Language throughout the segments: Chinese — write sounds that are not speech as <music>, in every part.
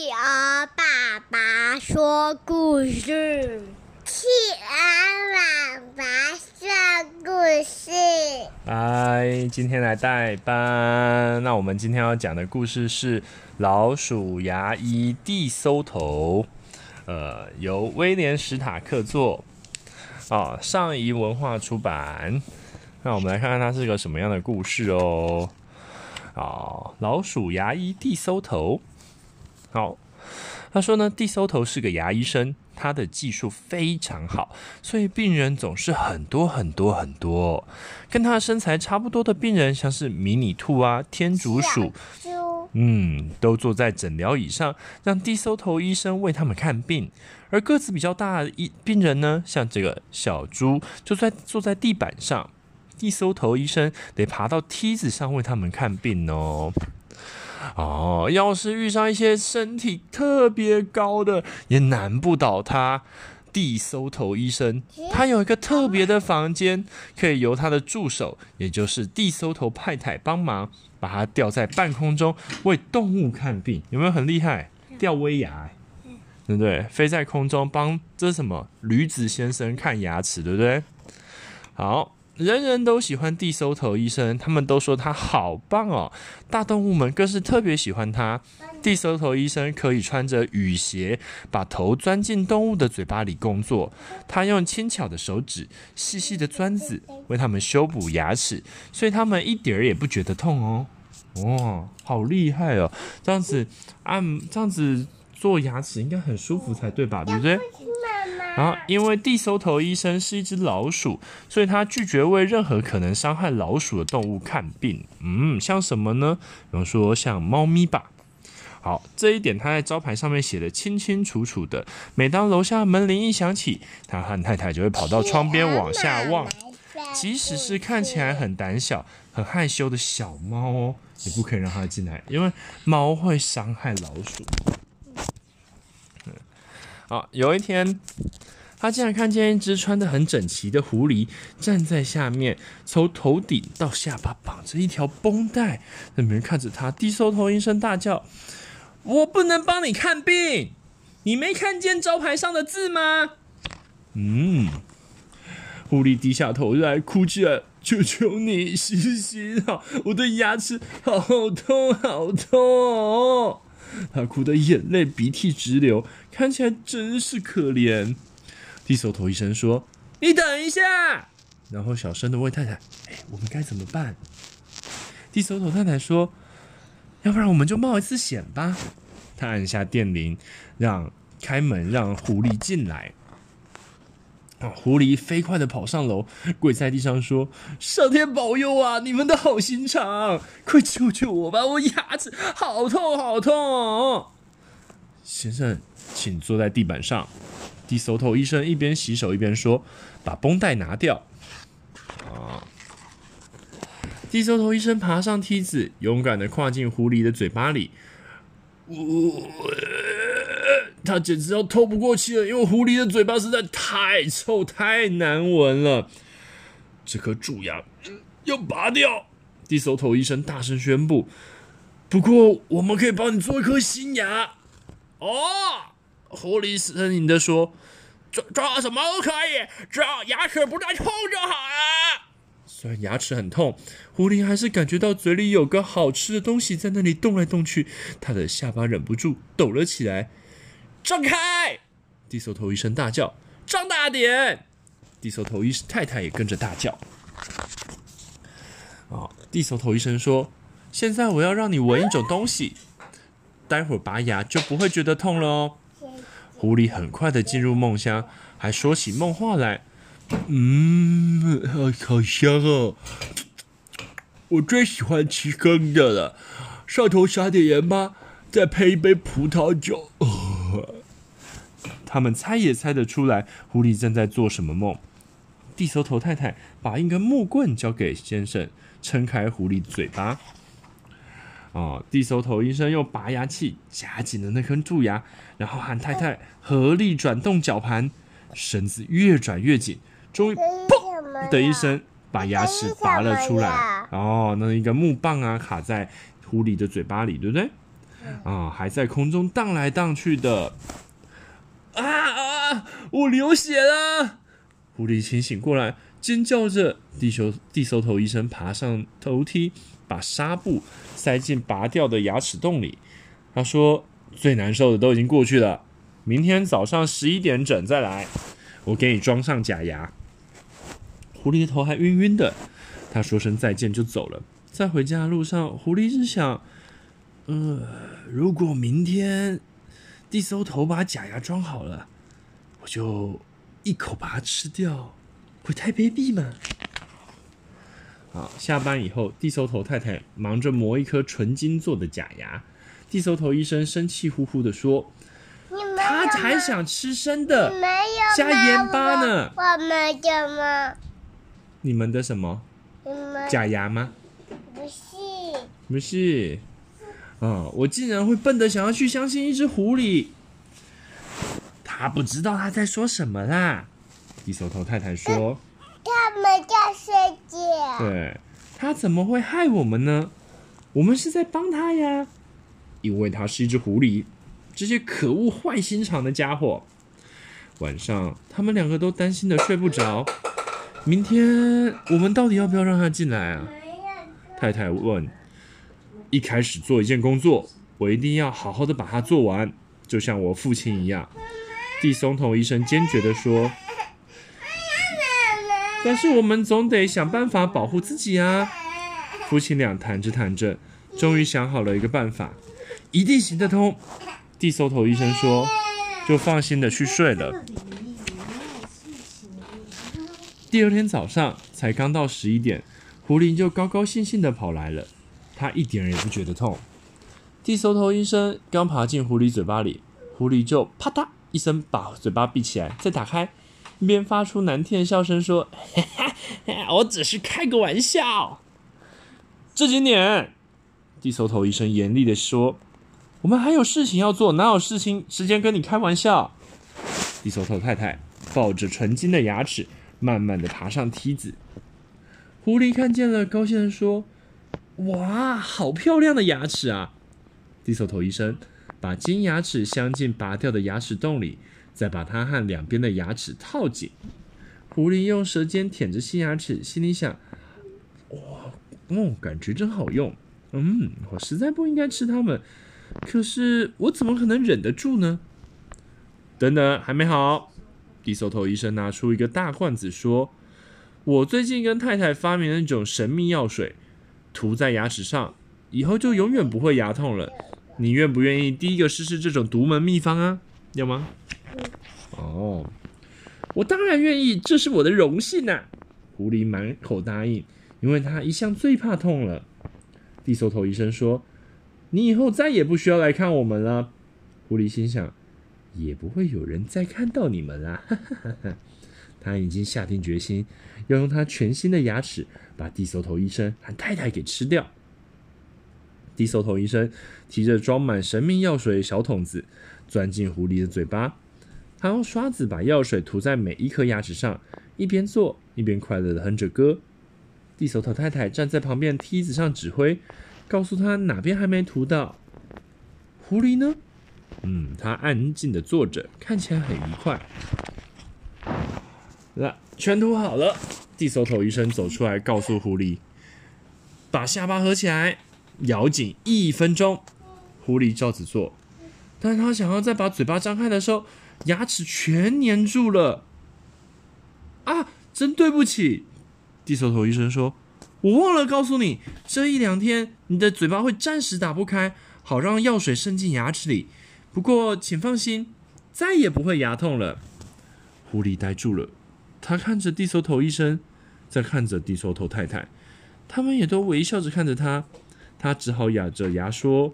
企鹅爸爸说故事。企鹅爸爸说故事。嗨，今天来代班。那我们今天要讲的故事是《老鼠牙医地搜头》，呃，由威廉史塔克作，哦，上谊文化出版。那我们来看看它是个什么样的故事哦。哦，老鼠牙医地搜头。好，他说呢，地搜头是个牙医生，他的技术非常好，所以病人总是很多很多很多。跟他身材差不多的病人，像是迷你兔啊、天竺鼠，嗯，都坐在诊疗椅上，让地搜头医生为他们看病。而个子比较大的病人呢，像这个小猪，就在坐在地板上，地搜头医生得爬到梯子上为他们看病哦。哦，要是遇上一些身体特别高的，也难不倒他。地搜头医生，他有一个特别的房间，可以由他的助手，也就是地搜头派太帮忙，把他吊在半空中为动物看病，有没有很厉害？吊威亚，对不对？飞在空中帮这是什么？驴子先生看牙齿，对不对？好。人人都喜欢地搜头医生，他们都说他好棒哦。大动物们更是特别喜欢他。地搜头医生可以穿着雨鞋，把头钻进动物的嘴巴里工作。他用轻巧的手指、细细的钻子为他们修补牙齿，所以他们一点儿也不觉得痛哦。哇，好厉害哦！这样子按这样子做牙齿应该很舒服才对吧？对不对？然后，因为地搜头医生是一只老鼠，所以他拒绝为任何可能伤害老鼠的动物看病。嗯，像什么呢？比方说像猫咪吧。好，这一点他在招牌上面写得清清楚楚的。每当楼下门铃一响起，他和太太就会跑到窗边往下望。即使是看起来很胆小、很害羞的小猫哦，也不可以让它进来，因为猫会伤害老鼠。好，有一天，他竟然看见一只穿得很整齐的狐狸站在下面，从头顶到下巴绑着一条绷带。那人看着他，地搜头一声大叫：“我不能帮你看病，你没看见招牌上的字吗？”嗯，狐狸低下头来，哭起来：“求求你，洗洗好，我的牙齿好痛，好痛哦！”他哭得眼泪鼻涕直流，看起来真是可怜。地搜头医生说：“你等一下。”然后小声的问太太：“哎，我们该怎么办？”地搜头太太说：“要不然我们就冒一次险吧。”他按下电铃，让开门，让狐狸进来。狐狸飞快地跑上楼，跪在地上说：“上天保佑啊！你们的好心肠，快救救我吧！我牙齿好痛好痛。”先生，请坐在地板上。低搜头医生一边洗手一边说：“把绷带拿掉。”啊！低搜头医生爬上梯子，勇敢地跨进狐狸的嘴巴里。他简直要透不过气了，因为狐狸的嘴巴实在太臭、太难闻了。这颗蛀牙要拔掉！地搜头医生大声宣布。不过，我们可以帮你做一颗新牙。哦，狐狸呻吟的说：“这这什么都可以，只要牙齿不再痛就好了。”虽然牙齿很痛，狐狸还是感觉到嘴里有个好吃的东西在那里动来动去，他的下巴忍不住抖了起来。张开！地搜头医生大叫：“张大点！”地搜头医生太太也跟着大叫。哦，地搜头医生说：“现在我要让你闻一种东西，待会儿拔牙就不会觉得痛了哦。”狐狸很快的进入梦乡，还说起梦话来：“嗯，好好香哦！我最喜欢吃生的了，上头撒点盐巴，再配一杯葡萄酒。”他们猜也猜得出来，狐狸正在做什么梦。地搜头太太把一根木棍交给先生，撑开狐狸嘴巴。哦，地搜头医生用拔牙器夹紧了那根蛀牙，然后喊太太合力转动绞盘，绳子越转越紧，终于砰的一声把牙齿拔了出来。哦，那一个木棒啊卡在狐狸的嘴巴里，对不对？啊，还在空中荡来荡去的。啊啊！我流血了！狐狸清醒过来，尖叫着。地球地搜头医生爬上楼梯，把纱布塞进拔掉的牙齿洞里。他说：“最难受的都已经过去了，明天早上十一点整再来，我给你装上假牙。”狐狸的头还晕晕的，他说声再见就走了。在回家的路上，狐狸一直想：“呃，如果明天地搜头把假牙装好了，我就一口把它吃掉，会太卑鄙吗？”好，下班以后，地搜头太太忙着磨一颗纯金做的假牙。地搜头医生生气呼呼地说：“他还想吃生的，加盐巴呢。”我们的吗？你们的什么？假牙吗？不是，不是。啊！我竟然会笨的想要去相信一只狐狸。他不知道他在说什么啦。一手头太太说。他们在睡觉。对，他怎么会害我们呢？我们是在帮他呀，因为他是一只狐狸。这些可恶、坏心肠的家伙。晚上，他们两个都担心的睡不着。明天我们到底要不要让他进来啊？太太问。一开始做一件工作，我一定要好好的把它做完，就像我父亲一样。地松头医生坚决的说。但是我们总得想办法保护自己啊！夫妻俩谈着谈着，终于想好了一个办法，一定行得通。地松头医生说：“就放心的去睡了。”第二天早上才刚到十一点，狐狸就高高兴兴的跑来了，他一点也不觉得痛。地搜头医生刚爬进狐狸嘴巴里，狐狸就啪嗒一声把嘴巴闭起来，再打开。一边发出难听的笑声，说：“哈哈，我只是开个玩笑。”这几年，地搜头医生严厉的说：“我们还有事情要做，哪有事情时间跟你开玩笑？”地搜头太太抱着纯金的牙齿，慢慢的爬上梯子。狐狸看见了，高兴的说：“哇，好漂亮的牙齿啊！”地搜头医生把金牙齿镶进拔掉的牙齿洞里。再把它和两边的牙齿套紧。狐狸用舌尖舔着新牙齿，心里想：“哇，哦，感觉真好用。嗯，我实在不应该吃它们，可是我怎么可能忍得住呢？”等等，还没好。地搜头医生拿出一个大罐子，说：“我最近跟太太发明了一种神秘药水，涂在牙齿上，以后就永远不会牙痛了。你愿不愿意第一个试试这种独门秘方啊？要吗？”哦，我当然愿意，这是我的荣幸呐！狐狸满口答应，因为他一向最怕痛了。地搜头医生说：“你以后再也不需要来看我们了。”狐狸心想：“也不会有人再看到你们啦。” <laughs> 他已经下定决心，要用他全新的牙齿把地搜头医生和太太给吃掉。地搜头医生提着装满神秘药水的小桶子，钻进狐狸的嘴巴。他用刷子把药水涂在每一颗牙齿上，一边做一边快乐地哼着歌。地搜头太太站在旁边梯子上指挥，告诉他哪边还没涂到。狐狸呢？嗯，他安静地坐着，看起来很愉快。那全涂好了。地搜头医生走出来，告诉狐狸：“把下巴合起来，咬紧一分钟。”狐狸照此做，但他想要再把嘴巴张开的时候。牙齿全粘住了啊！真对不起，地搜头医生说：“我忘了告诉你，这一两天你的嘴巴会暂时打不开，好让药水渗进牙齿里。不过请放心，再也不会牙痛了。”狐狸呆住了，他看着地搜头医生，再看着地搜头太太，他们也都微笑着看着他。他只好咬着牙说：“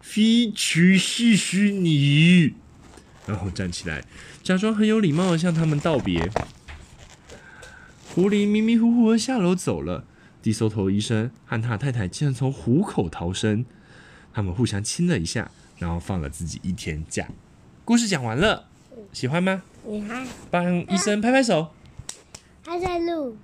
非去谢谢你。”然后站起来，假装很有礼貌的向他们道别。狐狸迷迷糊糊的下楼走了。地搜头医生和他太太竟然从虎口逃生。他们互相亲了一下，然后放了自己一天假。故事讲完了，喜欢吗？喜欢。帮医生拍拍手。他在录。